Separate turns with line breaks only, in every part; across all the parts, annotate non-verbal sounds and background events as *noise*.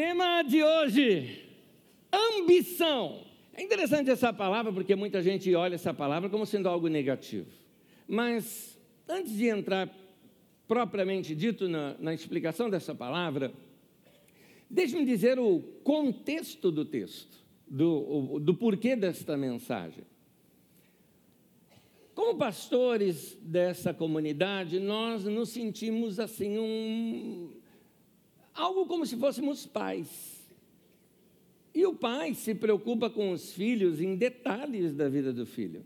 Tema de hoje: ambição. É interessante essa palavra porque muita gente olha essa palavra como sendo algo negativo. Mas antes de entrar propriamente dito na, na explicação dessa palavra, deixe-me dizer o contexto do texto, do, do porquê desta mensagem. Como pastores dessa comunidade, nós nos sentimos assim um algo como se fôssemos pais. E o pai se preocupa com os filhos em detalhes da vida do filho.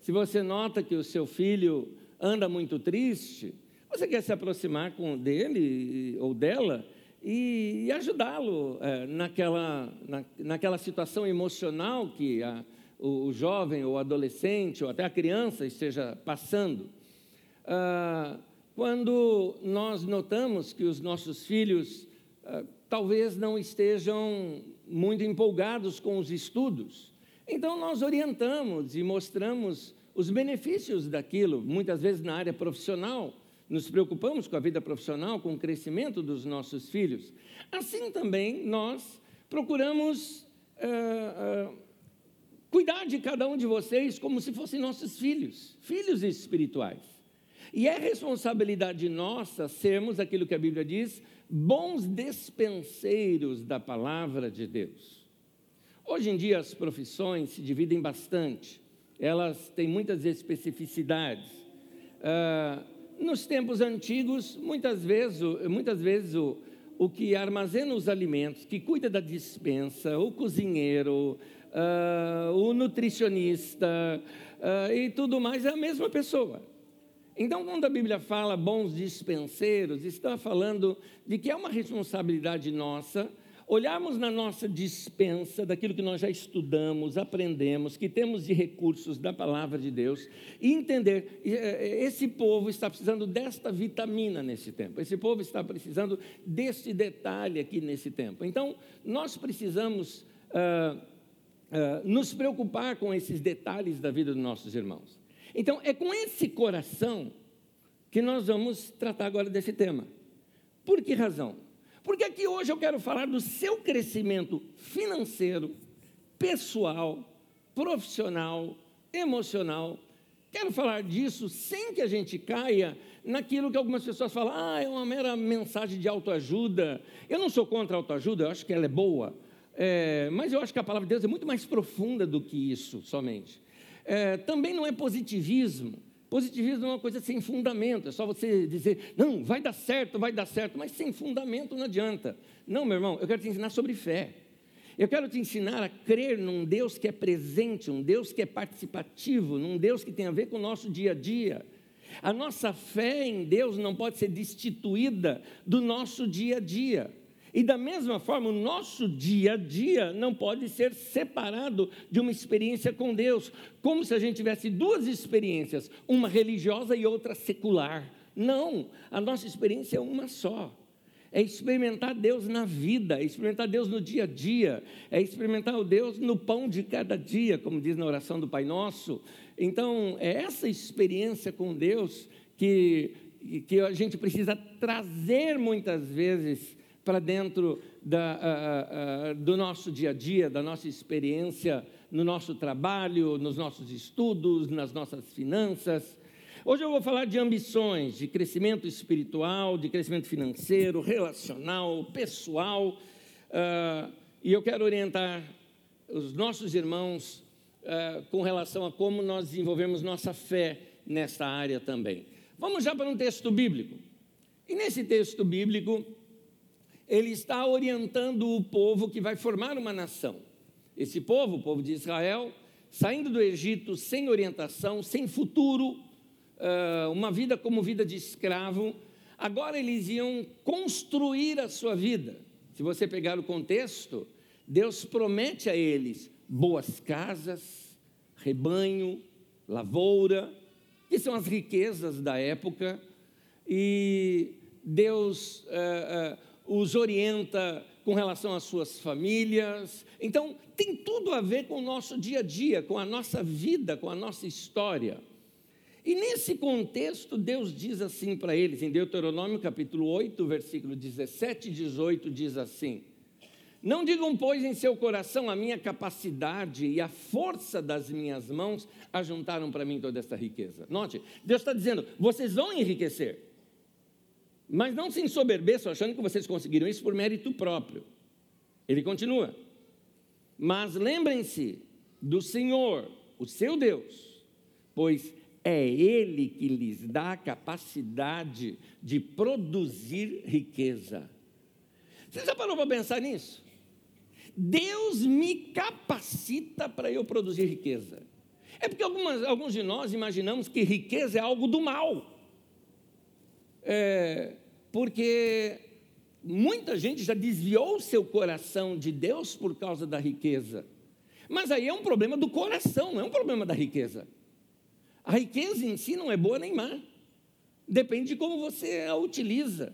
Se você nota que o seu filho anda muito triste, você quer se aproximar com dele ou dela e, ajudá-lo é, naquela, na, naquela situação emocional que a, o, o, jovem ou adolescente ou até a criança esteja passando. Ah, quando nós notamos que os nossos filhos ah, talvez não estejam muito empolgados com os estudos, então nós orientamos e mostramos os benefícios daquilo, muitas vezes na área profissional, nos preocupamos com a vida profissional, com o crescimento dos nossos filhos. Assim também nós procuramos uh, uh, cuidar de cada um de vocês como se fossem nossos filhos, filhos espirituais. E é responsabilidade nossa sermos aquilo que a Bíblia diz, bons despenseiros da palavra de Deus. Hoje em dia as profissões se dividem bastante, elas têm muitas especificidades. Uh, nos tempos antigos, muitas vezes, muitas vezes o, o que armazena os alimentos, que cuida da dispensa, o cozinheiro, uh, o nutricionista uh, e tudo mais é a mesma pessoa. Então, quando a Bíblia fala bons dispenseiros, está falando de que é uma responsabilidade nossa olharmos na nossa dispensa daquilo que nós já estudamos, aprendemos, que temos de recursos da palavra de Deus e entender eh, esse povo está precisando desta vitamina nesse tempo. Esse povo está precisando deste detalhe aqui nesse tempo. Então, nós precisamos uh, uh, nos preocupar com esses detalhes da vida dos nossos irmãos. Então, é com esse coração que nós vamos tratar agora desse tema. Por que razão? Porque aqui hoje eu quero falar do seu crescimento financeiro, pessoal, profissional, emocional. Quero falar disso sem que a gente caia naquilo que algumas pessoas falam, ah, é uma mera mensagem de autoajuda. Eu não sou contra a autoajuda, eu acho que ela é boa, é, mas eu acho que a palavra de Deus é muito mais profunda do que isso somente. É, também não é positivismo. Positivismo é uma coisa sem fundamento, é só você dizer, não, vai dar certo, vai dar certo, mas sem fundamento não adianta. Não, meu irmão, eu quero te ensinar sobre fé. Eu quero te ensinar a crer num Deus que é presente, um Deus que é participativo, num Deus que tem a ver com o nosso dia a dia. A nossa fé em Deus não pode ser destituída do nosso dia a dia. E da mesma forma, o nosso dia a dia não pode ser separado de uma experiência com Deus, como se a gente tivesse duas experiências, uma religiosa e outra secular. Não, a nossa experiência é uma só. É experimentar Deus na vida, é experimentar Deus no dia a dia, é experimentar o Deus no pão de cada dia, como diz na oração do Pai Nosso. Então, é essa experiência com Deus que, que a gente precisa trazer muitas vezes para dentro da, uh, uh, do nosso dia a dia, da nossa experiência no nosso trabalho, nos nossos estudos, nas nossas finanças. Hoje eu vou falar de ambições, de crescimento espiritual, de crescimento financeiro, relacional, pessoal, uh, e eu quero orientar os nossos irmãos com relação a como nós desenvolvemos nossa fé nessa área também. Vamos já para um texto bíblico. E nesse texto bíblico, ele está orientando o povo que vai formar uma nação. Esse povo, o povo de Israel, saindo do Egito sem orientação, sem futuro, uma vida como vida de escravo, agora eles iam construir a sua vida. Se você pegar o contexto, Deus promete a eles boas casas, rebanho, lavoura, que são as riquezas da época, e Deus uh, uh, os orienta com relação às suas famílias. Então, tem tudo a ver com o nosso dia a dia, com a nossa vida, com a nossa história. E nesse contexto, Deus diz assim para eles, em Deuteronômio capítulo 8, versículo 17 e 18, diz assim: Não digam, pois, em seu coração a minha capacidade e a força das minhas mãos ajuntaram para mim toda esta riqueza. Note, Deus está dizendo: vocês vão enriquecer, mas não se ensoberbeçam achando que vocês conseguiram isso por mérito próprio. Ele continua: mas lembrem-se do Senhor, o seu Deus, pois é Ele que lhes dá a capacidade de produzir riqueza. Você já parou para pensar nisso? Deus me capacita para eu produzir riqueza. É porque algumas, alguns de nós imaginamos que riqueza é algo do mal. É, porque muita gente já desviou seu coração de Deus por causa da riqueza. Mas aí é um problema do coração, não é um problema da riqueza. A riqueza em si não é boa nem má. Depende de como você a utiliza.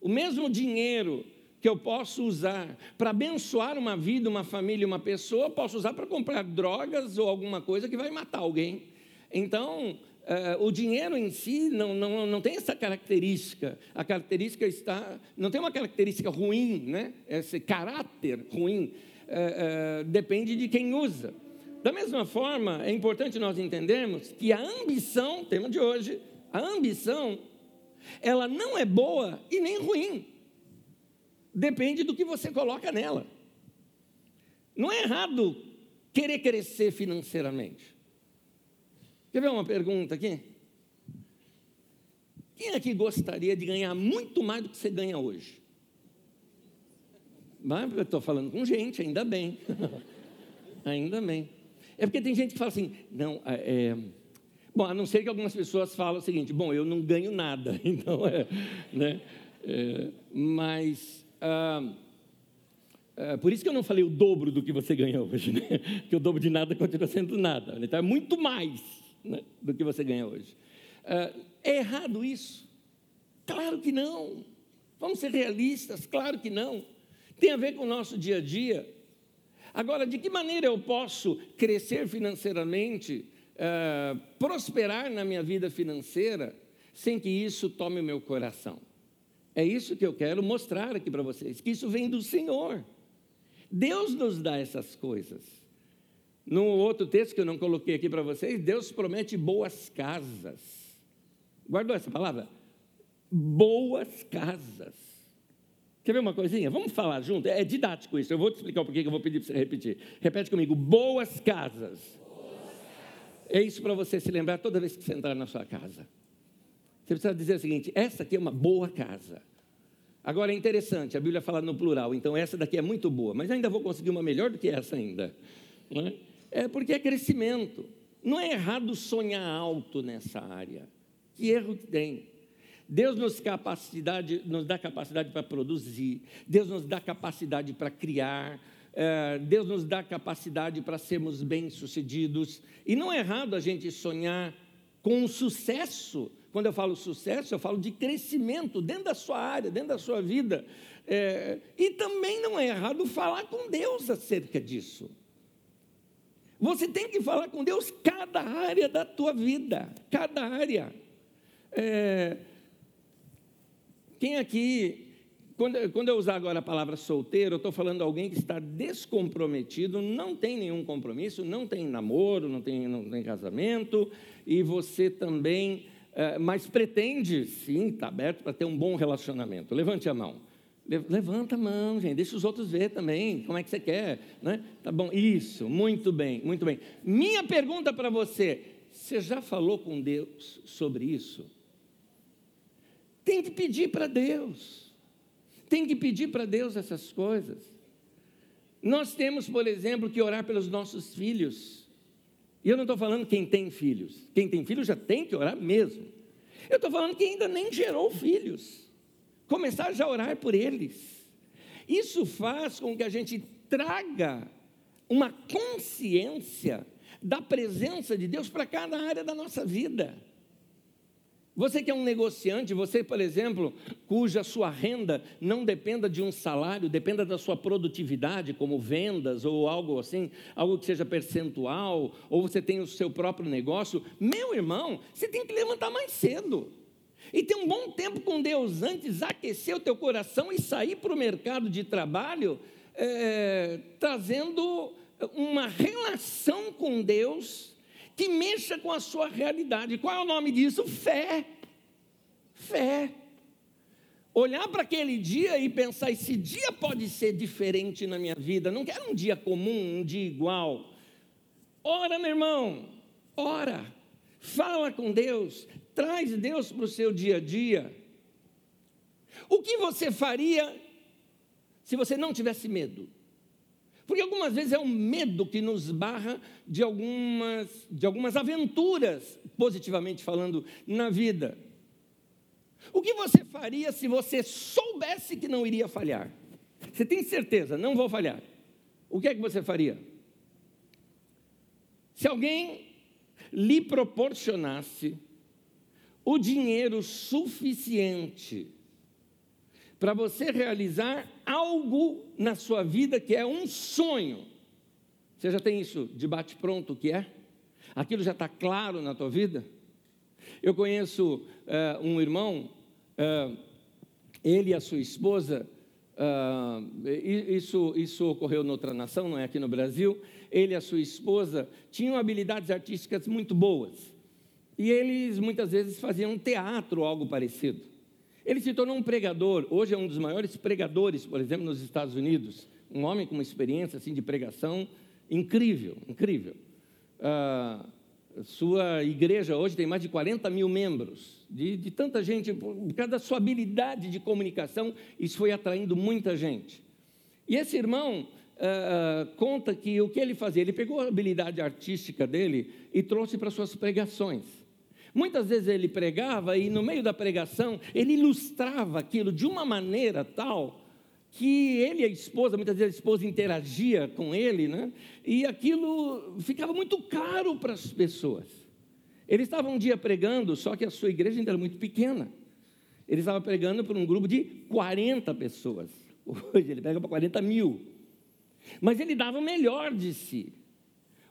O mesmo dinheiro que eu posso usar para abençoar uma vida, uma família, uma pessoa, posso usar para comprar drogas ou alguma coisa que vai matar alguém. Então, uh, o dinheiro em si não, não, não tem essa característica. A característica está. Não tem uma característica ruim, né? esse caráter ruim. Uh, uh, depende de quem usa. Da mesma forma, é importante nós entendermos que a ambição, tema de hoje, a ambição, ela não é boa e nem ruim. Depende do que você coloca nela. Não é errado querer crescer financeiramente. Quer ver uma pergunta aqui? Quem aqui gostaria de ganhar muito mais do que você ganha hoje? Mas eu estou falando com gente, ainda bem. *laughs* ainda bem. É porque tem gente que fala assim, não, é, é, bom, a não ser que algumas pessoas falam o seguinte, bom, eu não ganho nada, *laughs* então é, né? É, mas ah, ah, por isso que eu não falei o dobro do que você ganha hoje, né? *laughs* que o dobro de nada continua sendo nada. Né? Então é muito mais né, do que você ganha hoje. Ah, é errado isso? Claro que não. Vamos ser realistas, claro que não. Tem a ver com o nosso dia a dia. Agora, de que maneira eu posso crescer financeiramente, uh, prosperar na minha vida financeira, sem que isso tome o meu coração? É isso que eu quero mostrar aqui para vocês, que isso vem do Senhor. Deus nos dá essas coisas. No outro texto que eu não coloquei aqui para vocês, Deus promete boas casas. Guardou essa palavra? Boas casas. Quer ver uma coisinha? Vamos falar junto? É didático isso. Eu vou te explicar o porquê que eu vou pedir para você repetir. Repete comigo: boas casas. É isso para você se lembrar toda vez que você entrar na sua casa. Você precisa dizer o seguinte: essa aqui é uma boa casa. Agora é interessante, a Bíblia fala no plural, então essa daqui é muito boa, mas ainda vou conseguir uma melhor do que essa ainda. É? É porque é crescimento. Não é errado sonhar alto nessa área. Que erro que tem? Deus nos, capacidade, nos dá capacidade para produzir, Deus nos dá capacidade para criar, é, Deus nos dá capacidade para sermos bem-sucedidos. E não é errado a gente sonhar com sucesso, quando eu falo sucesso, eu falo de crescimento dentro da sua área, dentro da sua vida. É, e também não é errado falar com Deus acerca disso. Você tem que falar com Deus cada área da tua vida, cada área. É, quem aqui, quando, quando eu usar agora a palavra solteiro, eu estou falando alguém que está descomprometido, não tem nenhum compromisso, não tem namoro, não tem, não tem casamento, e você também é, mas pretende, sim, está aberto para ter um bom relacionamento. Levante a mão. Levanta a mão, gente, deixa os outros ver também, como é que você quer, né? Tá bom, isso, muito bem, muito bem. Minha pergunta para você, você já falou com Deus sobre isso? Tem que pedir para Deus, tem que pedir para Deus essas coisas. Nós temos, por exemplo, que orar pelos nossos filhos. E eu não estou falando quem tem filhos. Quem tem filhos já tem que orar mesmo. Eu estou falando quem ainda nem gerou filhos. Começar já a orar por eles. Isso faz com que a gente traga uma consciência da presença de Deus para cada área da nossa vida. Você que é um negociante, você, por exemplo, cuja sua renda não dependa de um salário, dependa da sua produtividade, como vendas ou algo assim, algo que seja percentual, ou você tem o seu próprio negócio, meu irmão, você tem que levantar mais cedo. E ter um bom tempo com Deus antes, aquecer o teu coração e sair para o mercado de trabalho, é, trazendo uma relação com Deus que mexa com a sua realidade. Qual é o nome disso? Fé. Fé. Olhar para aquele dia e pensar: esse dia pode ser diferente na minha vida. Não quero um dia comum, um dia igual. Ora, meu irmão, ora. Fala com Deus, traz Deus para o seu dia a dia. O que você faria se você não tivesse medo? Porque algumas vezes é o medo que nos barra de algumas, de algumas aventuras, positivamente falando, na vida. O que você faria se você soubesse que não iria falhar? Você tem certeza, não vou falhar. O que é que você faria? Se alguém lhe proporcionasse o dinheiro suficiente para você realizar algo na sua vida que é um sonho. Você já tem isso de bate-pronto que é? Aquilo já está claro na tua vida? Eu conheço uh, um irmão, uh, ele e a sua esposa, uh, isso, isso ocorreu noutra nação, não é aqui no Brasil. Ele e a sua esposa tinham habilidades artísticas muito boas. E eles muitas vezes faziam teatro ou algo parecido. Ele se tornou um pregador, hoje é um dos maiores pregadores, por exemplo, nos Estados Unidos. Um homem com uma experiência assim, de pregação incrível, incrível. Ah, sua igreja hoje tem mais de 40 mil membros, de, de tanta gente, por causa da sua habilidade de comunicação, isso foi atraindo muita gente. E esse irmão ah, conta que o que ele fazia, ele pegou a habilidade artística dele e trouxe para suas pregações. Muitas vezes ele pregava e no meio da pregação ele ilustrava aquilo de uma maneira tal que ele e a esposa, muitas vezes a esposa interagia com ele, né? E aquilo ficava muito caro para as pessoas. Ele estava um dia pregando, só que a sua igreja ainda era muito pequena. Ele estava pregando para um grupo de 40 pessoas. Hoje ele pega para 40 mil. Mas ele dava o melhor de si.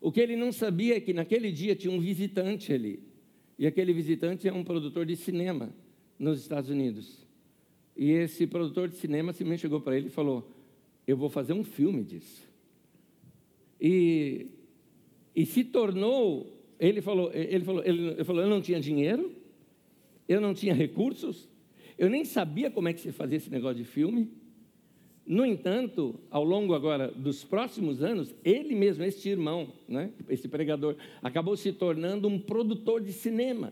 O que ele não sabia é que naquele dia tinha um visitante ali. E aquele visitante é um produtor de cinema nos Estados Unidos. E esse produtor de cinema simplesmente chegou para ele e falou: Eu vou fazer um filme disso. E, e se tornou. Ele falou, ele, falou, ele falou: Eu não tinha dinheiro, eu não tinha recursos, eu nem sabia como é que se fazia esse negócio de filme. No entanto, ao longo agora dos próximos anos, ele mesmo, este irmão, né, esse pregador, acabou se tornando um produtor de cinema,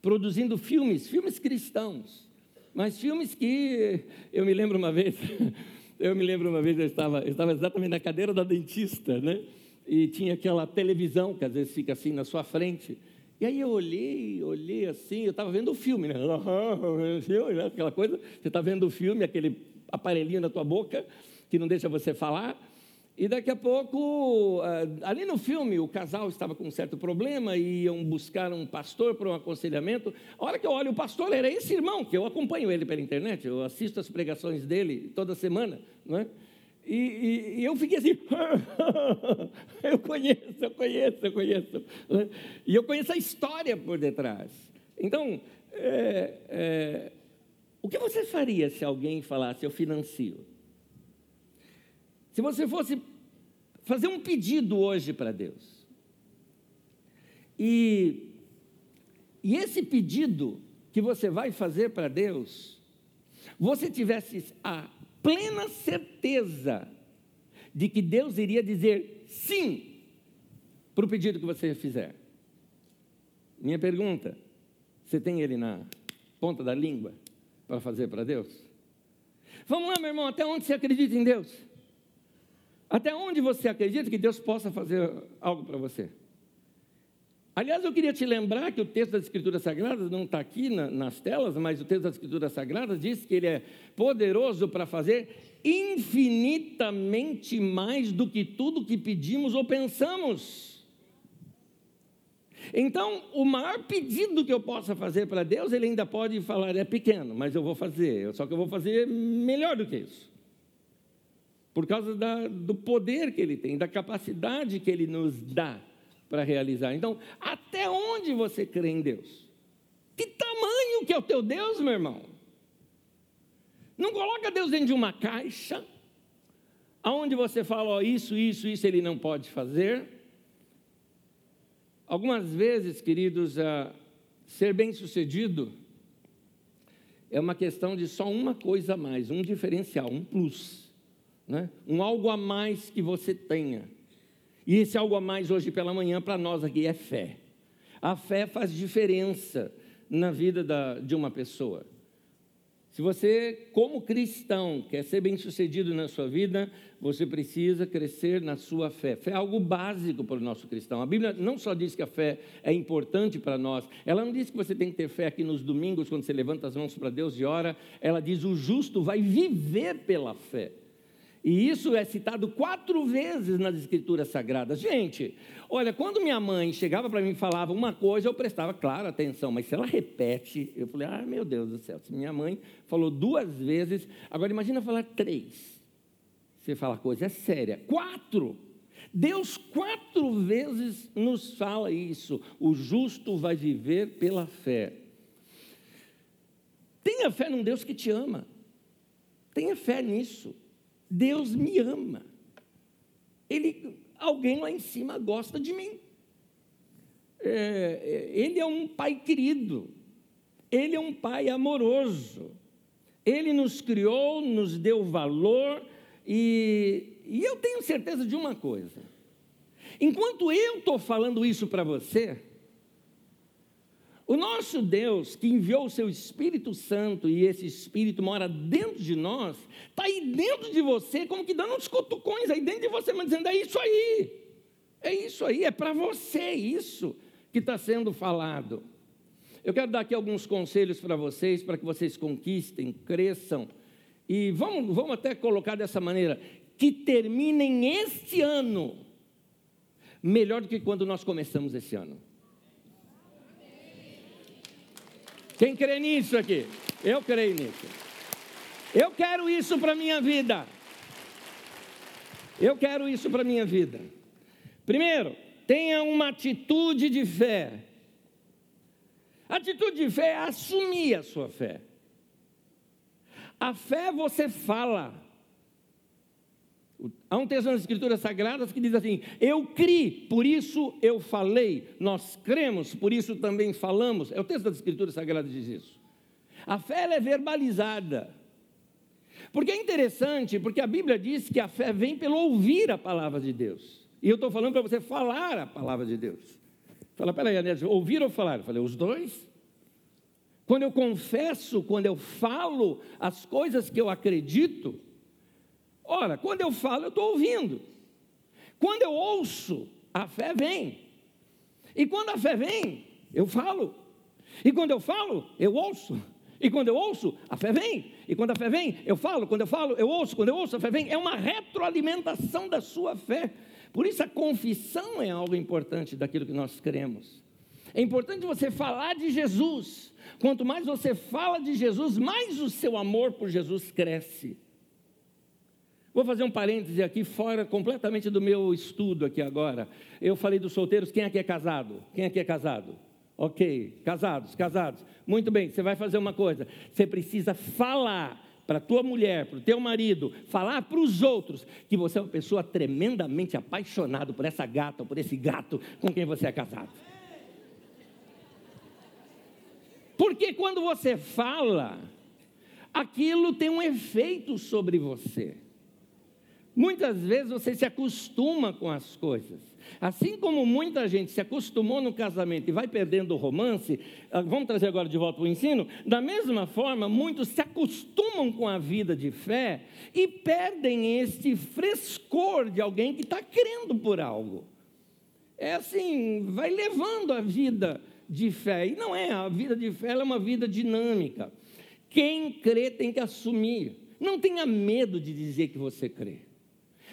produzindo filmes, filmes cristãos, mas filmes que eu me lembro uma vez, *laughs* eu me lembro uma vez eu estava, eu estava exatamente na cadeira da dentista, né, e tinha aquela televisão que às vezes fica assim na sua frente. E aí eu olhei, olhei assim, eu estava vendo o filme, né? *laughs* Aquela coisa, você está vendo o filme, aquele aparelhinho na tua boca que não deixa você falar. E daqui a pouco, ah, ali no filme, o casal estava com um certo problema e iam buscar um pastor para um aconselhamento. A hora que eu olho o pastor, era esse irmão, que eu acompanho ele pela internet, eu assisto as pregações dele toda semana, não é? E, e, e, eu fiquei assim, *laughs* eu conheço, eu conheço, eu conheço. Né? E eu conheço a história por detrás. Então, é, é, o que você faria se alguém falasse, eu financio? Se você fosse fazer um pedido hoje para Deus, e, e esse pedido que você vai fazer para Deus, você tivesse a plena certeza de que Deus iria dizer sim para o pedido que você fizer. Minha pergunta: você tem ele na ponta da língua? Para fazer para Deus? Vamos lá, meu irmão, até onde você acredita em Deus? Até onde você acredita que Deus possa fazer algo para você? Aliás, eu queria te lembrar que o texto das Escrituras Sagradas não está aqui na, nas telas, mas o texto das Escrituras Sagradas diz que ele é poderoso para fazer infinitamente mais do que tudo que pedimos ou pensamos. Então, o maior pedido que eu possa fazer para Deus, ele ainda pode falar, é pequeno, mas eu vou fazer, só que eu vou fazer melhor do que isso. Por causa da, do poder que ele tem, da capacidade que ele nos dá para realizar. Então, até onde você crê em Deus? Que tamanho que é o teu Deus, meu irmão. Não coloca Deus dentro de uma caixa, aonde você fala, ó, isso, isso, isso ele não pode fazer. Algumas vezes, queridos, uh, ser bem-sucedido é uma questão de só uma coisa a mais, um diferencial, um plus, né? um algo a mais que você tenha. E esse algo a mais hoje pela manhã para nós aqui é fé. A fé faz diferença na vida da, de uma pessoa. Se você, como cristão, quer ser bem sucedido na sua vida, você precisa crescer na sua fé. Fé é algo básico para o nosso cristão. A Bíblia não só diz que a fé é importante para nós, ela não diz que você tem que ter fé aqui nos domingos, quando você levanta as mãos para Deus e ora, ela diz: o justo vai viver pela fé. E isso é citado quatro vezes nas Escrituras Sagradas. Gente, olha, quando minha mãe chegava para mim e falava uma coisa, eu prestava, claro, atenção, mas se ela repete, eu falei, ah, meu Deus do céu, se minha mãe falou duas vezes, agora imagina falar três. Você fala coisa é séria. Quatro. Deus quatro vezes nos fala isso. O justo vai viver pela fé. Tenha fé num Deus que te ama. Tenha fé nisso. Deus me ama. Ele, alguém lá em cima gosta de mim. É, é, ele é um pai querido. Ele é um pai amoroso. Ele nos criou, nos deu valor e, e eu tenho certeza de uma coisa. Enquanto eu estou falando isso para você, o nosso Deus, que enviou o seu Espírito Santo e esse Espírito mora dentro de nós, está aí dentro de você, como que dando uns cutucões aí dentro de você, mas dizendo: é isso aí, é isso aí, é para você isso que está sendo falado. Eu quero dar aqui alguns conselhos para vocês, para que vocês conquistem, cresçam, e vamos, vamos até colocar dessa maneira: que terminem este ano melhor do que quando nós começamos esse ano. Quem crê nisso aqui? Eu creio nisso. Eu quero isso para a minha vida. Eu quero isso para a minha vida. Primeiro, tenha uma atitude de fé. Atitude de fé é assumir a sua fé. A fé você fala, Há um texto nas Escrituras Sagradas que diz assim: Eu criei, por isso eu falei. Nós cremos, por isso também falamos. É o texto das Escrituras Sagradas que diz isso. A fé é verbalizada. Porque é interessante, porque a Bíblia diz que a fé vem pelo ouvir a palavra de Deus. E eu estou falando para você falar a palavra de Deus. Fala, peraí, Anésio, ouvir ou falar? Eu falei, os dois. Quando eu confesso, quando eu falo as coisas que eu acredito, Ora, quando eu falo, eu estou ouvindo. Quando eu ouço, a fé vem. E quando a fé vem, eu falo. E quando eu falo, eu ouço. E quando eu ouço, a fé vem. E quando a fé vem, eu falo. Quando eu falo, eu ouço. Quando eu ouço, a fé vem. É uma retroalimentação da sua fé. Por isso a confissão é algo importante daquilo que nós cremos. É importante você falar de Jesus. Quanto mais você fala de Jesus, mais o seu amor por Jesus cresce. Vou fazer um parêntese aqui, fora completamente do meu estudo aqui agora. Eu falei dos solteiros, quem aqui é casado? Quem aqui é casado? Ok, casados, casados. Muito bem, você vai fazer uma coisa. Você precisa falar para tua mulher, para o teu marido, falar para os outros que você é uma pessoa tremendamente apaixonado por essa gata ou por esse gato com quem você é casado. Porque quando você fala, aquilo tem um efeito sobre você. Muitas vezes você se acostuma com as coisas. Assim como muita gente se acostumou no casamento e vai perdendo o romance, ah, vamos trazer agora de volta o ensino, da mesma forma, muitos se acostumam com a vida de fé e perdem esse frescor de alguém que está crendo por algo. É assim, vai levando a vida de fé. E não é, a vida de fé é uma vida dinâmica. Quem crê tem que assumir. Não tenha medo de dizer que você crê.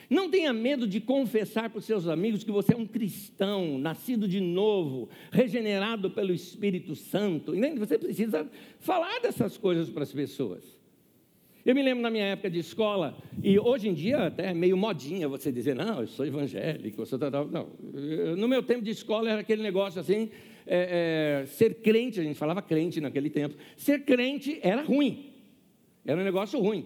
Não tenha medo de confessar para os seus amigos que você é um cristão, nascido de novo, regenerado pelo Espírito Santo. Você precisa falar dessas coisas para as pessoas. Eu me lembro na minha época de escola, e hoje em dia até é meio modinha você dizer, não, eu sou evangélico, eu sou tal. Não, no meu tempo de escola era aquele negócio assim, é, é, ser crente, a gente falava crente naquele tempo, ser crente era ruim, era um negócio ruim.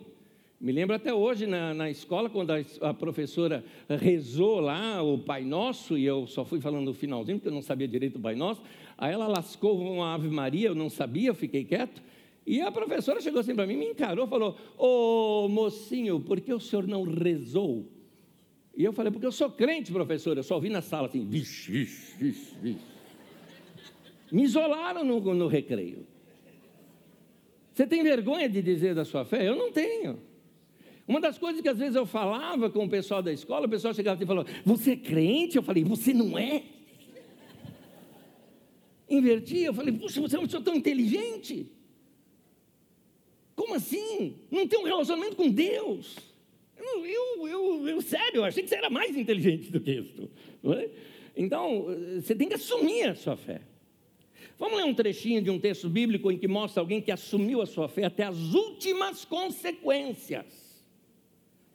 Me lembro até hoje na, na escola, quando a, a, professora rezou lá o Pai Nosso, e eu só fui falando no finalzinho, porque eu não sabia direito o Pai Nosso. Aí ela lascou uma Ave Maria, eu não sabia, eu fiquei quieto. E a professora chegou assim para mim, me encarou, falou: Ô mocinho, por que o senhor não rezou? E eu falei: Porque eu sou crente, professora. Eu só ouvi na sala assim: vixe, vixe, vixe, vixe. Me isolaram no, no recreio. Você tem vergonha de dizer da sua fé? Eu não tenho. Uma das coisas que às vezes eu falava com o pessoal da escola, o pessoal chegava e falou: Você é crente? Eu falei: Você não é? Inverti, eu falei: Puxa, você é uma pessoa tão inteligente. Como assim? Não tem um relacionamento com Deus. Eu, eu, eu, eu sério, eu achei que você era mais inteligente do que isso. É? Então, você tem que assumir a sua fé. Vamos ler um trechinho de um texto bíblico em que mostra alguém que assumiu a sua fé até as últimas consequências.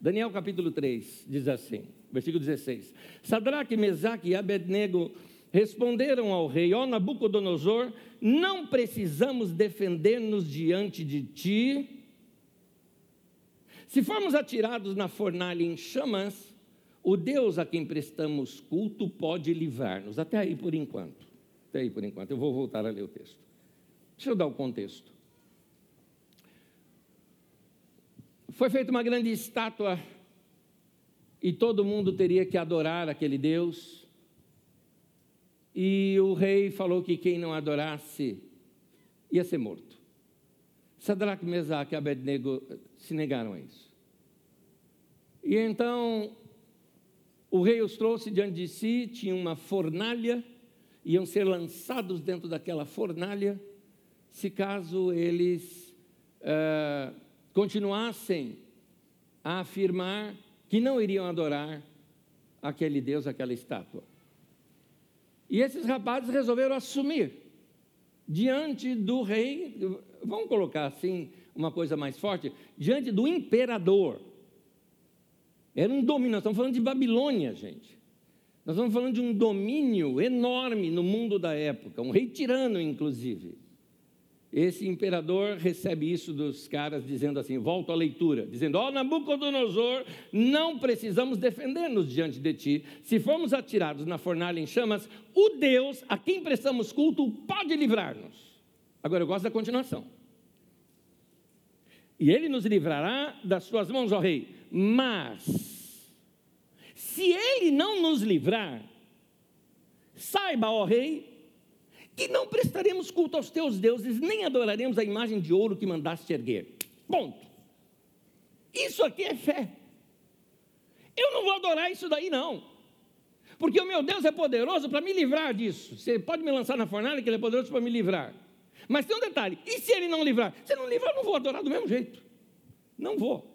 Daniel capítulo 3 diz assim, versículo 16: Sadraque, Mesaque e Abednego responderam ao rei: Ó Nabucodonosor, não precisamos defender-nos diante de ti. Se formos atirados na fornalha em chamas, o Deus a quem prestamos culto pode livrar-nos. Até aí por enquanto. Até aí por enquanto. Eu vou voltar a ler o texto. Deixa eu dar o contexto. Foi feita uma grande estátua e todo mundo teria que adorar aquele Deus. E o rei falou que quem não adorasse ia ser morto. Sadraque, Mesaque e Abednego se negaram a isso. E então o rei os trouxe diante de si, tinha uma fornalha, iam ser lançados dentro daquela fornalha, se caso eles uh, continuassem a afirmar que não iriam adorar aquele Deus, aquela estátua. E esses rapazes resolveram assumir diante do rei, vamos colocar assim uma coisa mais forte, diante do imperador. Era um domínio, nós estamos falando de Babilônia, gente. Nós estamos falando de um domínio enorme no mundo da época, um rei tirano, inclusive. Esse imperador recebe isso dos caras, dizendo assim: volta à leitura, dizendo: Ó oh, Nabucodonosor, não precisamos defender-nos diante de ti. Se formos atirados na fornalha em chamas, o Deus a quem prestamos culto pode livrar-nos. Agora eu gosto da continuação. E ele nos livrará das suas mãos, ó rei. Mas, se ele não nos livrar, saiba, ó rei, que não prestaremos culto aos teus deuses, nem adoraremos a imagem de ouro que mandaste erguer. Ponto. Isso aqui é fé. Eu não vou adorar isso daí, não. Porque o meu Deus é poderoso para me livrar disso. Você pode me lançar na fornalha, que Ele é poderoso para me livrar. Mas tem um detalhe: e se Ele não livrar? Se não livrar, eu não vou adorar do mesmo jeito. Não vou.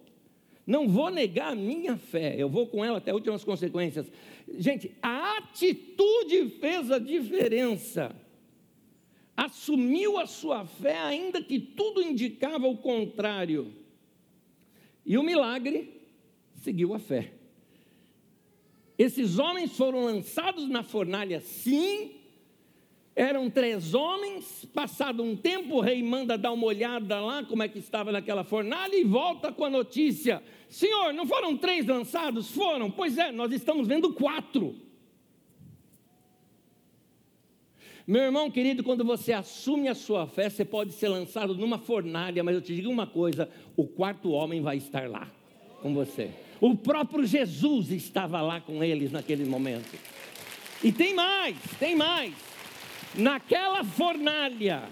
Não vou negar a minha fé, eu vou com ela até últimas consequências. Gente, a atitude fez a diferença assumiu a sua fé, ainda que tudo indicava o contrário. E o milagre seguiu a fé. Esses homens foram lançados na fornalha, sim. Eram três homens. Passado um tempo, o rei manda dar uma olhada lá, como é que estava naquela fornalha, e volta com a notícia: Senhor, não foram três lançados? Foram. Pois é, nós estamos vendo quatro. Meu irmão querido, quando você assume a sua fé, você pode ser lançado numa fornalha, mas eu te digo uma coisa: o quarto homem vai estar lá com você. O próprio Jesus estava lá com eles naquele momento. E tem mais, tem mais. Naquela fornalha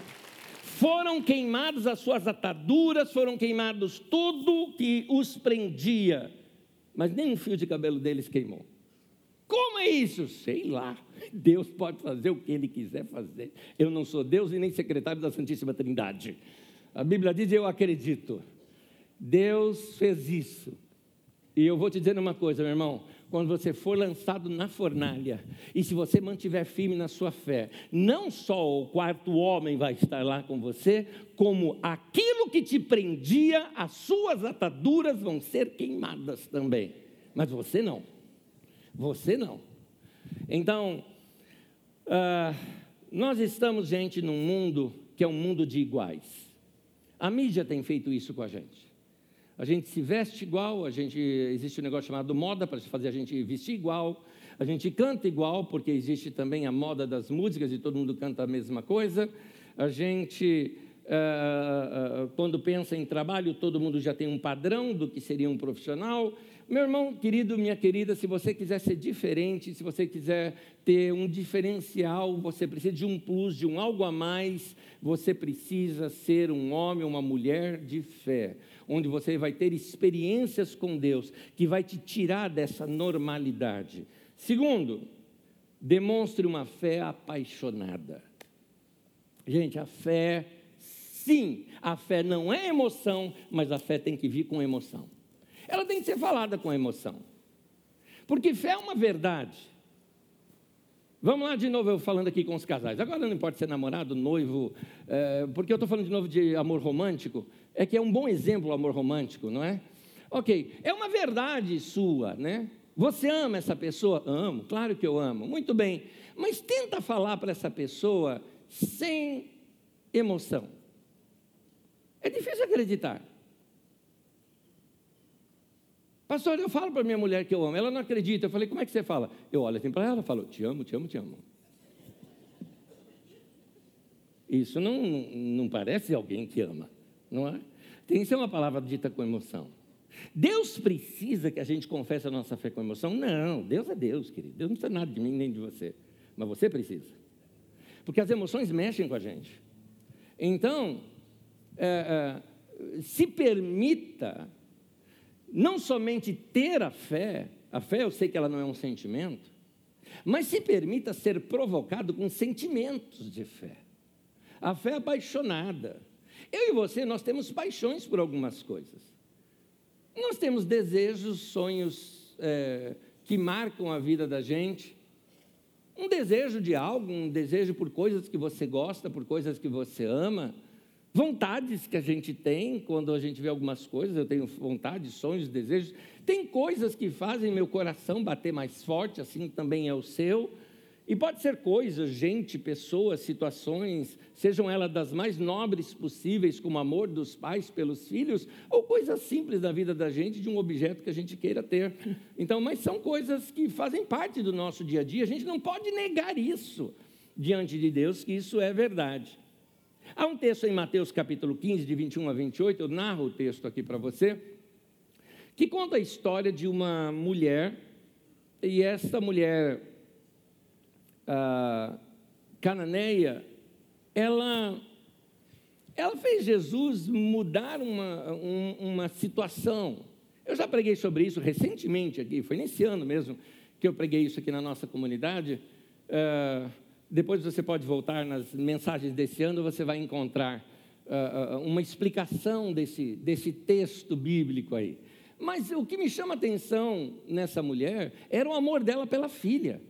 foram queimadas as suas ataduras, foram queimados tudo que os prendia, mas nem um fio de cabelo deles queimou. Como é isso? Sei lá. Deus pode fazer o que Ele quiser fazer. Eu não sou Deus e nem secretário da Santíssima Trindade. A Bíblia diz: Eu acredito. Deus fez isso. E eu vou te dizer uma coisa, meu irmão. Quando você for lançado na fornalha, e se você mantiver firme na sua fé, não só o quarto homem vai estar lá com você, como aquilo que te prendia, as suas ataduras vão ser queimadas também. Mas você não. Você não. Então, uh, nós estamos, gente, num mundo que é um mundo de iguais. A mídia tem feito isso com a gente. A gente se veste igual, a gente existe um negócio chamado moda para fazer a gente vestir igual, a gente canta igual, porque existe também a moda das músicas e todo mundo canta a mesma coisa. A gente, uh, uh, quando pensa em trabalho, todo mundo já tem um padrão do que seria um profissional. Meu irmão querido, minha querida, se você quiser ser diferente, se você quiser ter um diferencial, você precisa de um plus, de um algo a mais, você precisa ser um homem, uma mulher de fé, onde você vai ter experiências com Deus, que vai te tirar dessa normalidade. Segundo, demonstre uma fé apaixonada. Gente, a fé, sim, a fé não é emoção, mas a fé tem que vir com emoção. Ela tem que ser falada com emoção. Porque fé é uma verdade. Vamos lá de novo, eu falando aqui com os casais. Agora não importa ser namorado, noivo, é, porque eu estou falando de novo de amor romântico, é que é um bom exemplo o amor romântico, não é? Ok, é uma verdade sua, né? Você ama essa pessoa? Amo, claro que eu amo. Muito bem. Mas tenta falar para essa pessoa sem emoção. É difícil acreditar. Pastor, eu falo para minha mulher que eu amo. Ela não acredita. Eu falei, como é que você fala? Eu olho assim para ela e falo, te amo, te amo, te amo. Isso não, não parece alguém que ama, não é? Tem que ser uma palavra dita com emoção. Deus precisa que a gente confesse a nossa fé com emoção? Não, Deus é Deus, querido. Deus não precisa nada de mim nem de você. Mas você precisa. Porque as emoções mexem com a gente. Então, é, é, se permita não somente ter a fé, a fé eu sei que ela não é um sentimento, mas se permita ser provocado com sentimentos de fé. A fé apaixonada. Eu e você, nós temos paixões por algumas coisas. Nós temos desejos, sonhos é, que marcam a vida da gente. Um desejo de algo, um desejo por coisas que você gosta, por coisas que você ama. Vontades que a gente tem quando a gente vê algumas coisas, eu tenho vontade, sonhos, desejos. Tem coisas que fazem meu coração bater mais forte, assim também é o seu. E pode ser coisas, gente, pessoas, situações, sejam elas das mais nobres possíveis, como amor dos pais pelos filhos, ou coisas simples da vida da gente, de um objeto que a gente queira ter. Então, mas são coisas que fazem parte do nosso dia a dia, a gente não pode negar isso diante de Deus, que isso é verdade. Há um texto em Mateus capítulo 15, de 21 a 28, eu narro o texto aqui para você, que conta a história de uma mulher, e essa mulher ah, cananeia, ela, ela fez Jesus mudar uma, um, uma situação. Eu já preguei sobre isso recentemente aqui, foi nesse ano mesmo que eu preguei isso aqui na nossa comunidade. Ah, depois você pode voltar nas mensagens desse ano, você vai encontrar uh, uma explicação desse, desse texto bíblico aí. Mas o que me chama a atenção nessa mulher era o amor dela pela filha.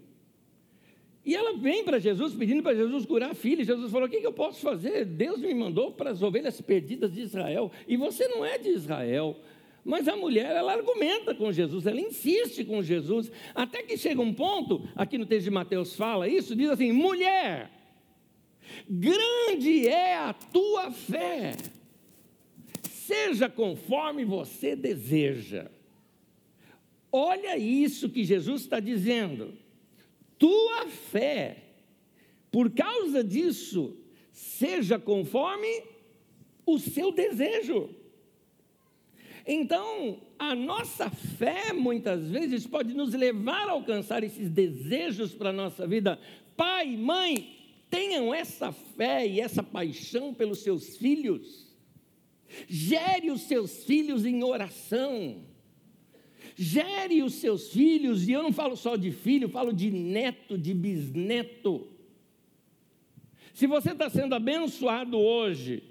E ela vem para Jesus pedindo para Jesus curar a filha. Jesus falou: O que, que eu posso fazer? Deus me mandou para as ovelhas perdidas de Israel. E você não é de Israel. Mas a mulher, ela argumenta com Jesus, ela insiste com Jesus, até que chega um ponto, aqui no texto de Mateus fala isso, diz assim: mulher, grande é a tua fé, seja conforme você deseja. Olha isso que Jesus está dizendo. Tua fé, por causa disso, seja conforme o seu desejo. Então, a nossa fé, muitas vezes, pode nos levar a alcançar esses desejos para a nossa vida. Pai, mãe, tenham essa fé e essa paixão pelos seus filhos. Gere os seus filhos em oração. Gere os seus filhos, e eu não falo só de filho, falo de neto, de bisneto. Se você está sendo abençoado hoje,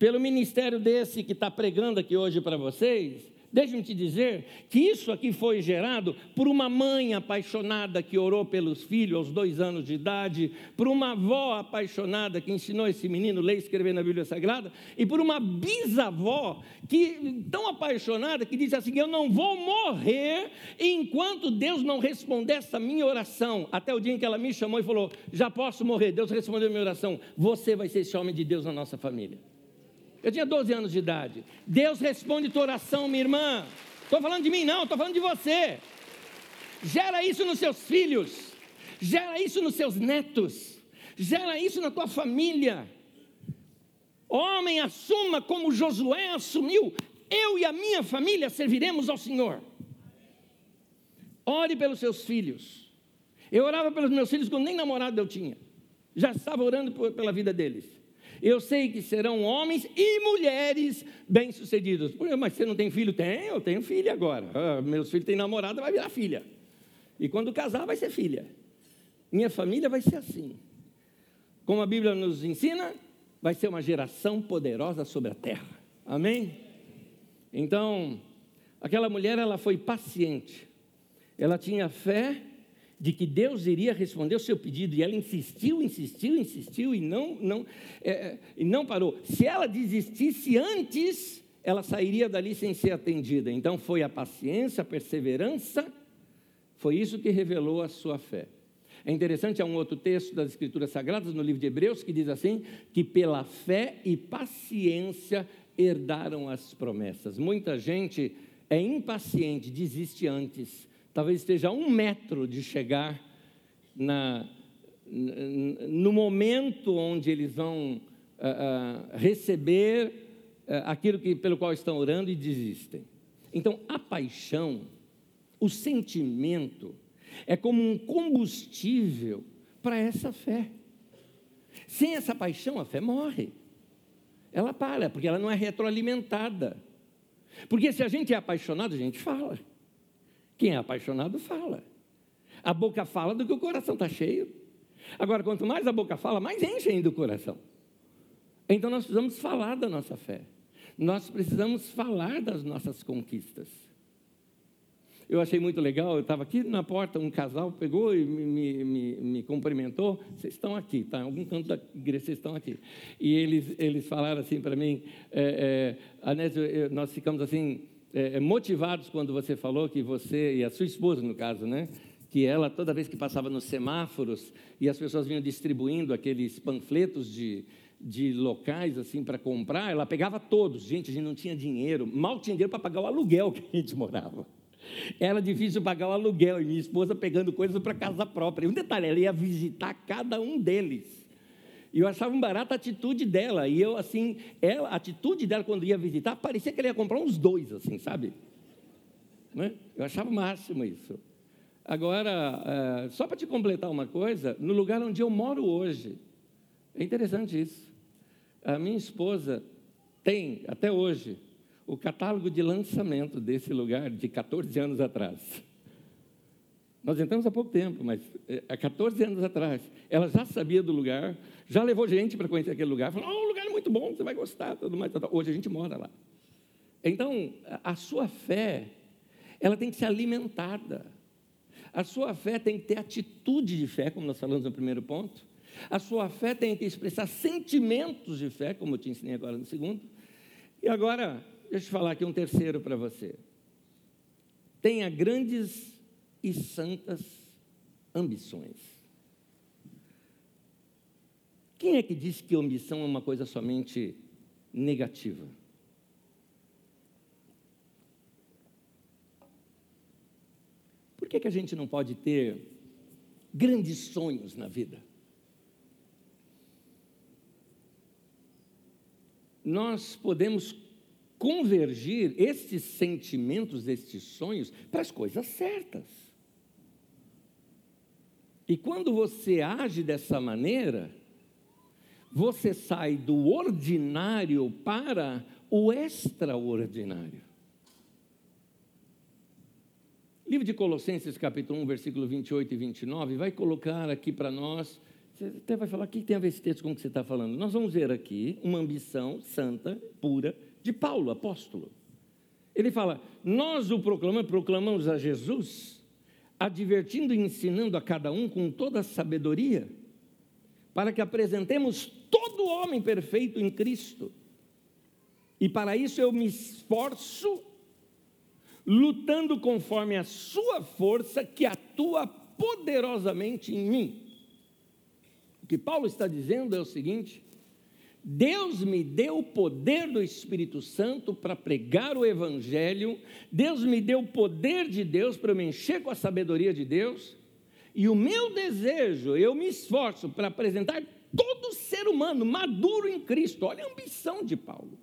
pelo ministério desse que está pregando aqui hoje para vocês, Deixe-me te dizer que isso aqui foi gerado por uma mãe apaixonada que orou pelos filhos aos dois anos de idade, por uma avó apaixonada que ensinou esse menino a ler e escrever na Bíblia Sagrada, e por uma bisavó que tão apaixonada que disse assim: Eu não vou morrer enquanto Deus não responder essa minha oração. Até o dia em que ela me chamou e falou: Já posso morrer. Deus respondeu a minha oração. Você vai ser esse homem de Deus na nossa família. Eu tinha 12 anos de idade. Deus responde tua oração, minha irmã. Estou falando de mim, não, estou falando de você. Gera isso nos seus filhos, gera isso nos seus netos, gera isso na tua família. Homem, assuma como Josué assumiu: eu e a minha família serviremos ao Senhor. Ore pelos seus filhos. Eu orava pelos meus filhos quando nem namorado eu tinha. Já estava orando pela vida deles. Eu sei que serão homens e mulheres bem-sucedidos. Mas você não tem filho? Tem, eu tenho filha agora. Ah, meus filhos têm namorada, vai virar filha. E quando casar, vai ser filha. Minha família vai ser assim. Como a Bíblia nos ensina, vai ser uma geração poderosa sobre a terra. Amém? Então, aquela mulher, ela foi paciente. Ela tinha fé de que Deus iria responder o seu pedido, e ela insistiu, insistiu, insistiu, e não, não, é, é, e não parou. Se ela desistisse antes, ela sairia dali sem ser atendida. Então foi a paciência, a perseverança, foi isso que revelou a sua fé. É interessante, há um outro texto das Escrituras Sagradas, no livro de Hebreus, que diz assim: que pela fé e paciência herdaram as promessas. Muita gente é impaciente, desiste antes talvez esteja a um metro de chegar na, no momento onde eles vão uh, uh, receber uh, aquilo que, pelo qual estão orando e desistem. Então, a paixão, o sentimento, é como um combustível para essa fé. Sem essa paixão, a fé morre. Ela para, porque ela não é retroalimentada. Porque se a gente é apaixonado, a gente fala. Quem é apaixonado fala. A boca fala do que o coração está cheio. Agora, quanto mais a boca fala, mais enche ainda o coração. Então nós precisamos falar da nossa fé. Nós precisamos falar das nossas conquistas. Eu achei muito legal, eu estava aqui na porta, um casal pegou e me, me, me cumprimentou. Vocês estão aqui, tá? Em algum canto da igreja, vocês estão aqui. E eles, eles falaram assim para mim, é, é, Anésio, nós ficamos assim, é, é, motivados quando você falou que você, e a sua esposa no caso, né? Que ela, toda vez que passava nos semáforos e as pessoas vinham distribuindo aqueles panfletos de, de locais assim para comprar, ela pegava todos. Gente, a gente não tinha dinheiro, mal tinha dinheiro para pagar o aluguel que a gente morava. Era difícil pagar o aluguel e minha esposa pegando coisas para casa própria. E um detalhe, ela ia visitar cada um deles. E eu achava um barato a atitude dela. E eu, assim, ela, a atitude dela quando ia visitar, parecia que ela ia comprar uns dois, assim, sabe? Né? Eu achava o máximo isso. Agora, é, só para te completar uma coisa, no lugar onde eu moro hoje, é interessante isso. A minha esposa tem, até hoje, o catálogo de lançamento desse lugar de 14 anos atrás. Nós entramos há pouco tempo, mas é, há 14 anos atrás, ela já sabia do lugar, já levou gente para conhecer aquele lugar, falou: oh, o lugar é muito bom, você vai gostar, tudo mais. Tudo. Hoje a gente mora lá. Então, a sua fé, ela tem que ser alimentada. A sua fé tem que ter atitude de fé, como nós falamos no primeiro ponto. A sua fé tem que expressar sentimentos de fé, como eu te ensinei agora no segundo. E agora, deixa eu falar aqui um terceiro para você. Tenha grandes e santas ambições. Quem é que diz que ambição é uma coisa somente negativa? Por que, que a gente não pode ter grandes sonhos na vida? Nós podemos convergir estes sentimentos, estes sonhos, para as coisas certas. E quando você age dessa maneira, você sai do ordinário para o extraordinário. Livro de Colossenses, capítulo 1, versículo 28 e 29, vai colocar aqui para nós. Você até vai falar, o que tem a ver esse texto com o que você está falando? Nós vamos ver aqui uma ambição santa, pura, de Paulo, apóstolo. Ele fala: Nós o proclamamos, proclamamos a Jesus, advertindo e ensinando a cada um com toda a sabedoria, para que apresentemos todo homem perfeito em Cristo. E para isso eu me esforço, lutando conforme a Sua força que atua poderosamente em mim. O que Paulo está dizendo é o seguinte: Deus me deu o poder do Espírito Santo para pregar o Evangelho, Deus me deu o poder de Deus para me encher com a sabedoria de Deus, e o meu desejo, eu me esforço para apresentar todo ser humano maduro em Cristo. Olha a ambição de Paulo.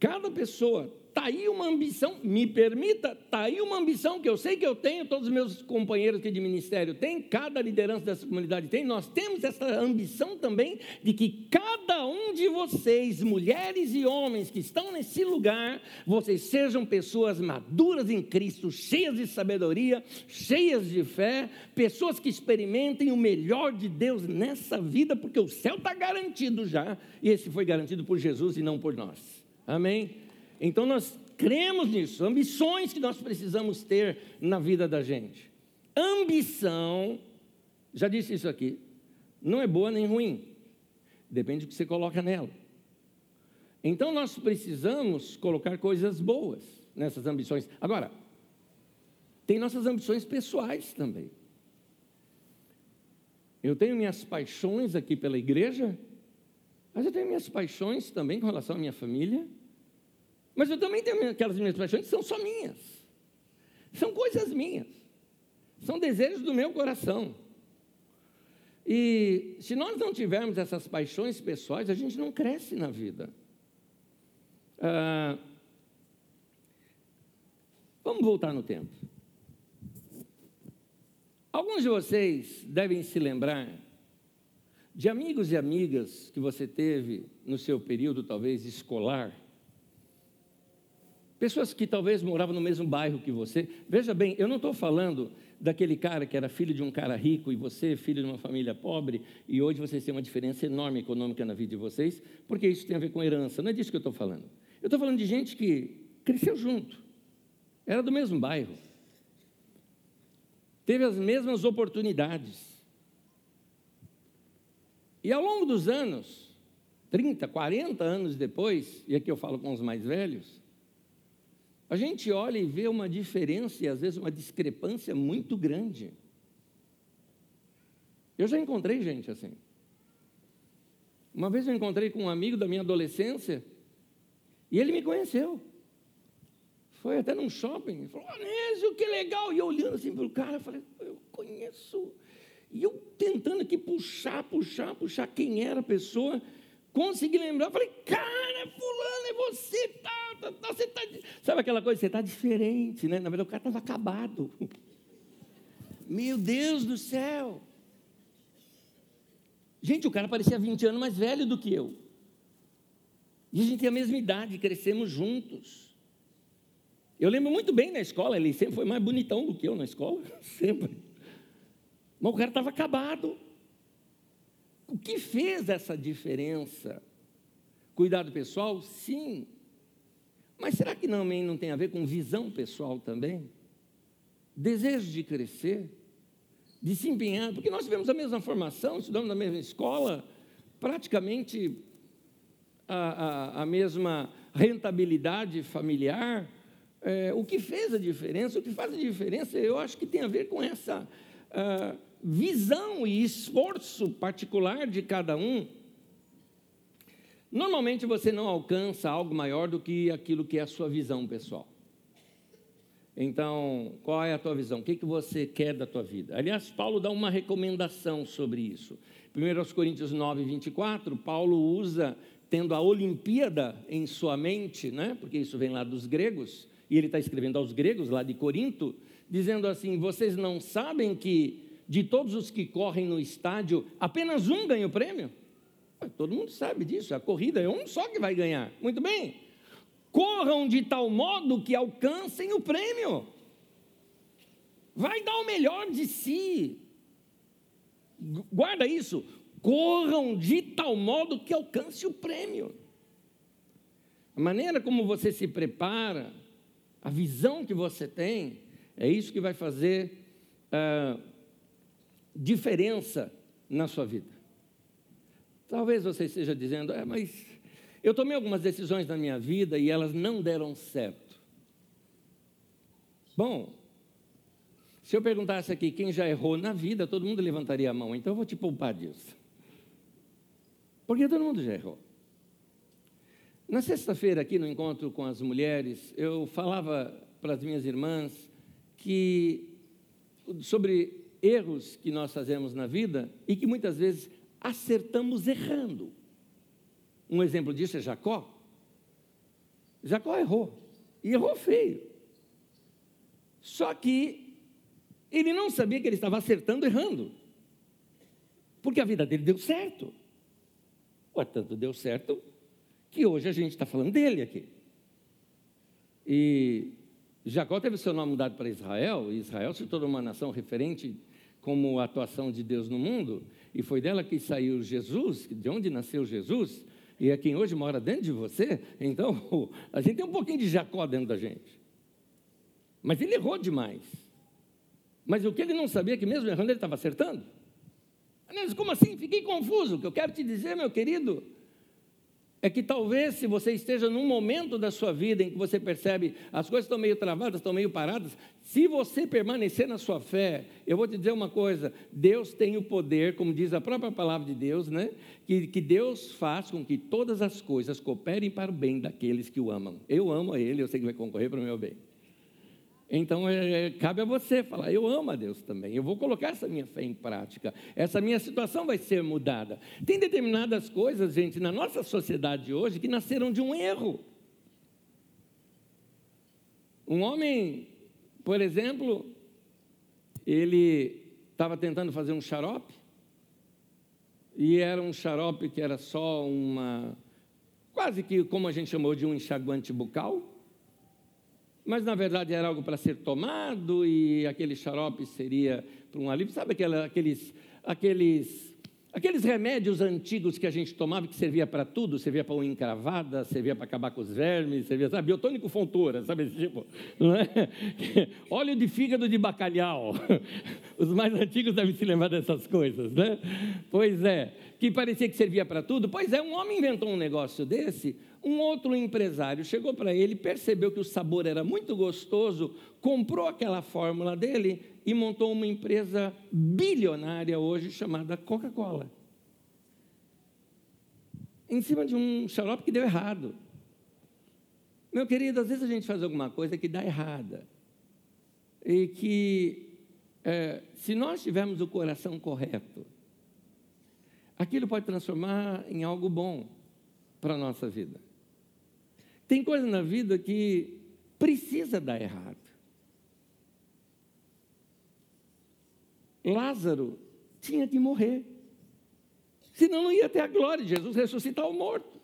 Cada pessoa Está aí uma ambição, me permita, está aí uma ambição que eu sei que eu tenho, todos os meus companheiros aqui de ministério têm, cada liderança dessa comunidade tem, nós temos essa ambição também de que cada um de vocês, mulheres e homens que estão nesse lugar, vocês sejam pessoas maduras em Cristo, cheias de sabedoria, cheias de fé, pessoas que experimentem o melhor de Deus nessa vida, porque o céu está garantido já, e esse foi garantido por Jesus e não por nós. Amém? Então nós cremos nisso, ambições que nós precisamos ter na vida da gente. Ambição, já disse isso aqui, não é boa nem ruim, depende do que você coloca nela. Então nós precisamos colocar coisas boas nessas ambições. Agora, tem nossas ambições pessoais também. Eu tenho minhas paixões aqui pela igreja, mas eu tenho minhas paixões também com relação à minha família mas eu também tenho aquelas minhas paixões que são só minhas. São coisas minhas. São desejos do meu coração. E se nós não tivermos essas paixões pessoais, a gente não cresce na vida. Ah, vamos voltar no tempo. Alguns de vocês devem se lembrar de amigos e amigas que você teve no seu período, talvez, escolar Pessoas que talvez moravam no mesmo bairro que você. Veja bem, eu não estou falando daquele cara que era filho de um cara rico e você, filho de uma família pobre, e hoje vocês têm uma diferença enorme econômica na vida de vocês, porque isso tem a ver com herança. Não é disso que eu estou falando. Eu estou falando de gente que cresceu junto, era do mesmo bairro, teve as mesmas oportunidades. E ao longo dos anos, 30, 40 anos depois, e aqui eu falo com os mais velhos, a gente olha e vê uma diferença e às vezes uma discrepância muito grande. Eu já encontrei gente assim. Uma vez eu encontrei com um amigo da minha adolescência e ele me conheceu. Foi até num shopping. Ele falou, Anésio, que legal. E eu olhando assim para o cara, eu falei, eu conheço. E eu tentando aqui puxar, puxar, puxar quem era a pessoa. Consegui lembrar, eu falei, cara, fulano, é você, tá tá, tá, você tá, sabe aquela coisa, você está diferente, né? Na verdade, o cara estava acabado. *laughs* Meu Deus do céu. Gente, o cara parecia 20 anos mais velho do que eu. E a gente tem a mesma idade, crescemos juntos. Eu lembro muito bem na escola, ele sempre foi mais bonitão do que eu na escola, *laughs* sempre. Mas o cara estava acabado. O que fez essa diferença? Cuidado pessoal? Sim. Mas será que também não tem a ver com visão pessoal também? Desejo de crescer, de se empenhar, porque nós tivemos a mesma formação, estudamos na mesma escola, praticamente a, a, a mesma rentabilidade familiar. É, o que fez a diferença, o que faz a diferença, eu acho que tem a ver com essa uh, visão e esforço particular de cada um Normalmente você não alcança algo maior do que aquilo que é a sua visão pessoal. Então, qual é a tua visão? O que, que você quer da tua vida? Aliás, Paulo dá uma recomendação sobre isso. 1 Coríntios 9, 24, Paulo usa, tendo a Olimpíada em sua mente, né? porque isso vem lá dos gregos, e ele está escrevendo aos gregos, lá de Corinto, dizendo assim: Vocês não sabem que de todos os que correm no estádio, apenas um ganha o prêmio? Todo mundo sabe disso, a corrida é um só que vai ganhar. Muito bem. Corram de tal modo que alcancem o prêmio. Vai dar o melhor de si. Guarda isso. Corram de tal modo que alcance o prêmio. A maneira como você se prepara, a visão que você tem, é isso que vai fazer uh, diferença na sua vida. Talvez você esteja dizendo, é, mas eu tomei algumas decisões na minha vida e elas não deram certo. Bom, se eu perguntasse aqui quem já errou na vida, todo mundo levantaria a mão, então eu vou te poupar disso. Porque todo mundo já errou. Na sexta-feira, aqui no encontro com as mulheres, eu falava para as minhas irmãs que sobre erros que nós fazemos na vida e que muitas vezes acertamos errando. Um exemplo disso é Jacó. Jacó errou, e errou feio. Só que ele não sabia que ele estava acertando errando, porque a vida dele deu certo. Portanto, deu certo que hoje a gente está falando dele aqui. E Jacó teve seu nome mudado para Israel, e Israel se tornou uma nação referente como a atuação de Deus no mundo, e foi dela que saiu Jesus, de onde nasceu Jesus, e é quem hoje mora dentro de você, então *laughs* a gente tem um pouquinho de Jacó dentro da gente. Mas ele errou demais. Mas o que ele não sabia é que mesmo errando ele estava acertando. Como assim? Fiquei confuso. O que eu quero te dizer, meu querido, é que talvez se você esteja num momento da sua vida em que você percebe as coisas estão meio travadas, estão meio paradas, se você permanecer na sua fé, eu vou te dizer uma coisa: Deus tem o poder, como diz a própria palavra de Deus, né? Que, que Deus faz com que todas as coisas cooperem para o bem daqueles que o amam. Eu amo a Ele, eu sei que vai concorrer para o meu bem. Então é, é, cabe a você falar: eu amo a Deus também, eu vou colocar essa minha fé em prática, essa minha situação vai ser mudada. Tem determinadas coisas, gente, na nossa sociedade hoje que nasceram de um erro. Um homem, por exemplo, ele estava tentando fazer um xarope, e era um xarope que era só uma, quase que como a gente chamou de um enxaguante bucal mas na verdade era algo para ser tomado e aquele xarope seria para um alívio. Sabe aquela, aqueles, aqueles, aqueles remédios antigos que a gente tomava que servia para tudo? Servia para unha encravada, servia para acabar com os vermes, servia, sabe? Biotônico fontura, sabe esse tipo? Não é? *laughs* Óleo de fígado de bacalhau. *laughs* Os mais antigos devem se lembrar dessas coisas, né? Pois é, que parecia que servia para tudo. Pois é, um homem inventou um negócio desse um outro empresário chegou para ele, percebeu que o sabor era muito gostoso, comprou aquela fórmula dele e montou uma empresa bilionária hoje chamada Coca-Cola. Em cima de um xarope que deu errado. Meu querido, às vezes a gente faz alguma coisa que dá errada. E que, é, se nós tivermos o coração correto, aquilo pode transformar em algo bom para a nossa vida. Tem coisa na vida que precisa dar errado. Lázaro tinha de morrer. Senão não ia ter a glória de Jesus ressuscitar o morto.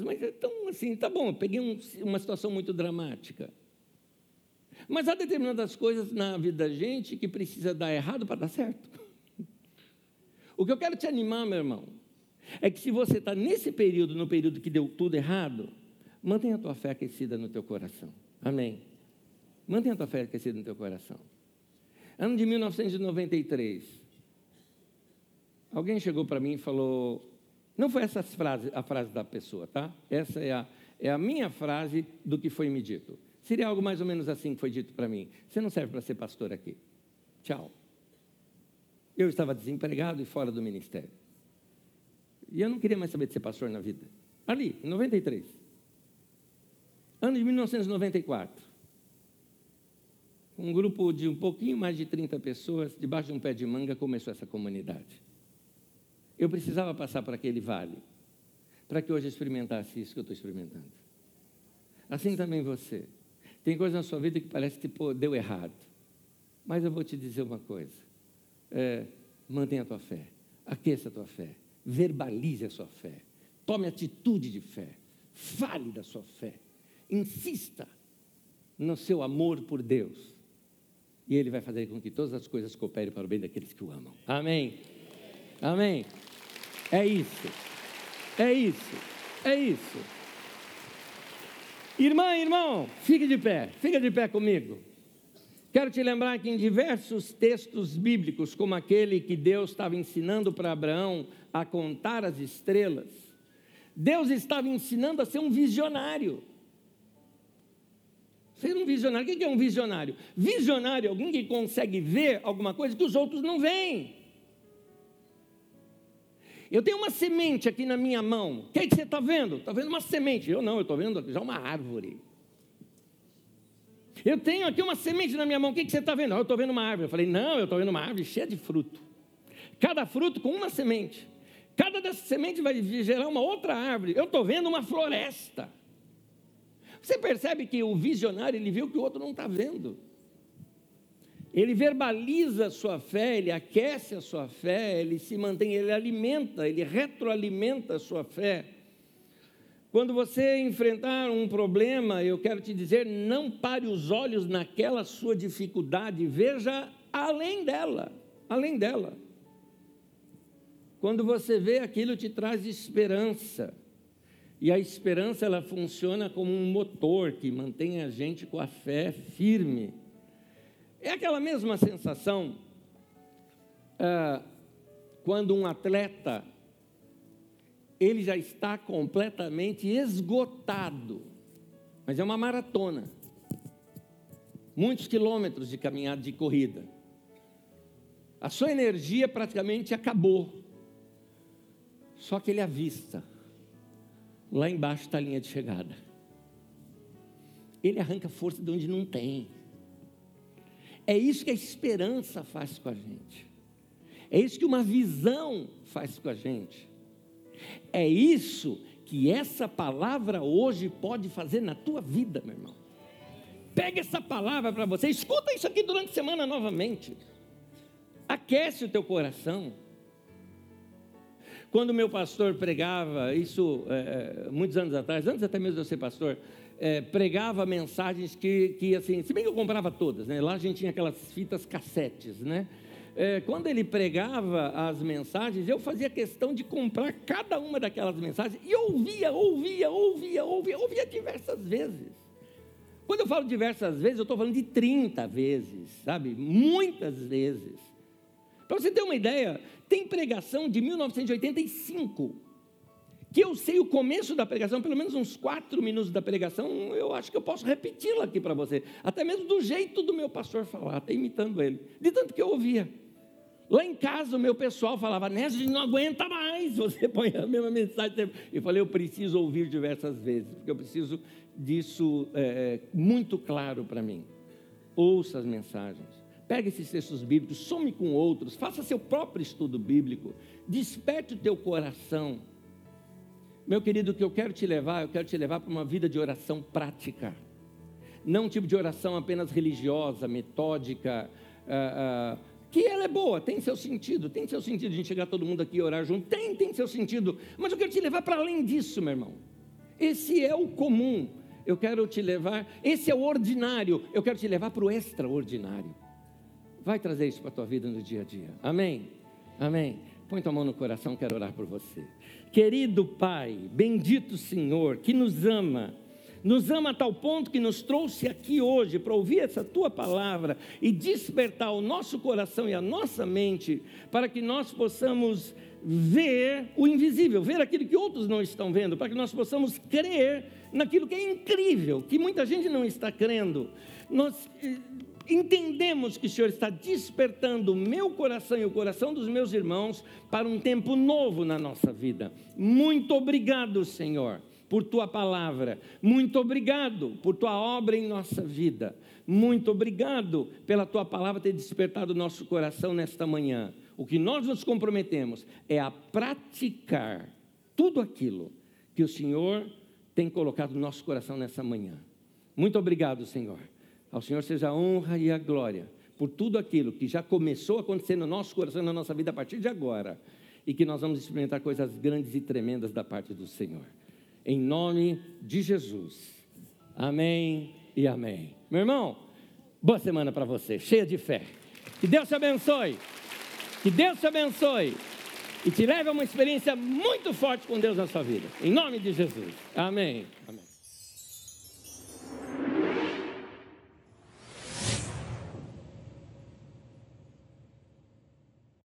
Mas então, assim, tá bom, peguei um, uma situação muito dramática. Mas há determinadas coisas na vida da gente que precisa dar errado para dar certo. *laughs* O que eu quero te animar, meu irmão, é que se você está nesse período, no período que deu tudo errado, mantenha a tua fé aquecida no teu coração. Amém. Mantenha a tua fé aquecida no teu coração. Ano de 1993. Alguém chegou para mim e falou. Não foi essa frase, a frase da pessoa, tá? Essa é a, é a minha frase do que foi me dito. Seria algo mais ou menos assim que foi dito para mim. Você não serve para ser pastor aqui. Tchau. Eu estava desempregado e fora do ministério. E eu não queria mais saber de ser pastor na vida. Ali, em 93. Ano de 1994. Um grupo de um pouquinho mais de 30 pessoas, debaixo de um pé de manga, começou essa comunidade. Eu precisava passar por aquele vale, para que hoje experimentasse isso que eu estou experimentando. Assim também você. Tem coisa na sua vida que parece que pô, deu errado. Mas eu vou te dizer uma coisa. É, mantenha a tua fé. Aqueça a tua fé verbalize a sua fé, tome atitude de fé, fale da sua fé, insista no seu amor por Deus, e Ele vai fazer com que todas as coisas cooperem para o bem daqueles que o amam. Amém? Amém? É isso, é isso. É isso. Irmã, irmão, fique de pé, fica de pé comigo. Quero te lembrar que em diversos textos bíblicos, como aquele que Deus estava ensinando para Abraão a contar as estrelas, Deus estava ensinando a ser um visionário. Ser um visionário. O que é um visionário? Visionário é alguém que consegue ver alguma coisa que os outros não veem. Eu tenho uma semente aqui na minha mão. O que, é que você está vendo? Está vendo uma semente. Eu não, eu estou vendo já uma árvore. Eu tenho aqui uma semente na minha mão. O que, é que você está vendo? Eu estou vendo uma árvore. Eu falei, não, eu estou vendo uma árvore cheia de fruto. Cada fruto com uma semente. Cada dessa semente vai gerar uma outra árvore. Eu estou vendo uma floresta. Você percebe que o visionário ele vê o que o outro não está vendo. Ele verbaliza a sua fé, ele aquece a sua fé, ele se mantém, ele alimenta, ele retroalimenta a sua fé. Quando você enfrentar um problema, eu quero te dizer, não pare os olhos naquela sua dificuldade, veja além dela, além dela. Quando você vê aquilo, te traz esperança. E a esperança ela funciona como um motor que mantém a gente com a fé firme. É aquela mesma sensação ah, quando um atleta ele já está completamente esgotado, mas é uma maratona, muitos quilômetros de caminhada de corrida. A sua energia praticamente acabou. Só que ele avista. Lá embaixo está a linha de chegada. Ele arranca força de onde não tem. É isso que a esperança faz com a gente. É isso que uma visão faz com a gente. É isso que essa palavra hoje pode fazer na tua vida, meu irmão. Pega essa palavra para você, escuta isso aqui durante a semana novamente. Aquece o teu coração. Quando meu pastor pregava, isso é, é, muitos anos atrás, antes até mesmo de eu ser pastor, é, pregava mensagens que, que, assim, se bem que eu comprava todas, né? Lá a gente tinha aquelas fitas cassetes, né? É, quando ele pregava as mensagens, eu fazia questão de comprar cada uma daquelas mensagens e ouvia, ouvia, ouvia, ouvia, ouvia diversas vezes. Quando eu falo diversas vezes, eu estou falando de 30 vezes, sabe? Muitas vezes. Para você ter uma ideia, tem pregação de 1985, que eu sei o começo da pregação, pelo menos uns quatro minutos da pregação, eu acho que eu posso repeti-la aqui para você, até mesmo do jeito do meu pastor falar, até imitando ele, de tanto que eu ouvia. Lá em casa, o meu pessoal falava, gente não aguenta mais, você põe a mesma mensagem. Eu falei, eu preciso ouvir diversas vezes, porque eu preciso disso é, muito claro para mim. Ouça as mensagens. Pegue esses textos bíblicos, some com outros, faça seu próprio estudo bíblico, desperte o teu coração. Meu querido, o que eu quero te levar, eu quero te levar para uma vida de oração prática. Não um tipo de oração apenas religiosa, metódica, ah, ah, que ela é boa, tem seu sentido, tem seu sentido de chegar todo mundo aqui e orar junto, tem, tem seu sentido, mas eu quero te levar para além disso, meu irmão. Esse é o comum, eu quero te levar, esse é o ordinário, eu quero te levar para o extraordinário. Vai trazer isso para a tua vida no dia a dia. Amém? Amém. Põe tua mão no coração, quero orar por você. Querido Pai, bendito Senhor, que nos ama, nos ama a tal ponto que nos trouxe aqui hoje para ouvir essa tua palavra e despertar o nosso coração e a nossa mente para que nós possamos ver o invisível, ver aquilo que outros não estão vendo, para que nós possamos crer naquilo que é incrível, que muita gente não está crendo. Nós eh, entendemos que o Senhor está despertando o meu coração e o coração dos meus irmãos para um tempo novo na nossa vida. Muito obrigado, Senhor, por tua palavra. Muito obrigado por tua obra em nossa vida. Muito obrigado pela tua palavra ter despertado o nosso coração nesta manhã. O que nós nos comprometemos é a praticar tudo aquilo que o Senhor tem colocado no nosso coração nessa manhã. Muito obrigado, Senhor. Ao Senhor seja a honra e a glória por tudo aquilo que já começou a acontecer no nosso coração, na nossa vida a partir de agora, e que nós vamos experimentar coisas grandes e tremendas da parte do Senhor. Em nome de Jesus. Amém e amém. Meu irmão, boa semana para você, cheia de fé. Que Deus te abençoe. Que Deus te abençoe. e te leve a uma experiência muito forte com Deus na sua vida. Em nome de Jesus. Amém. Amém.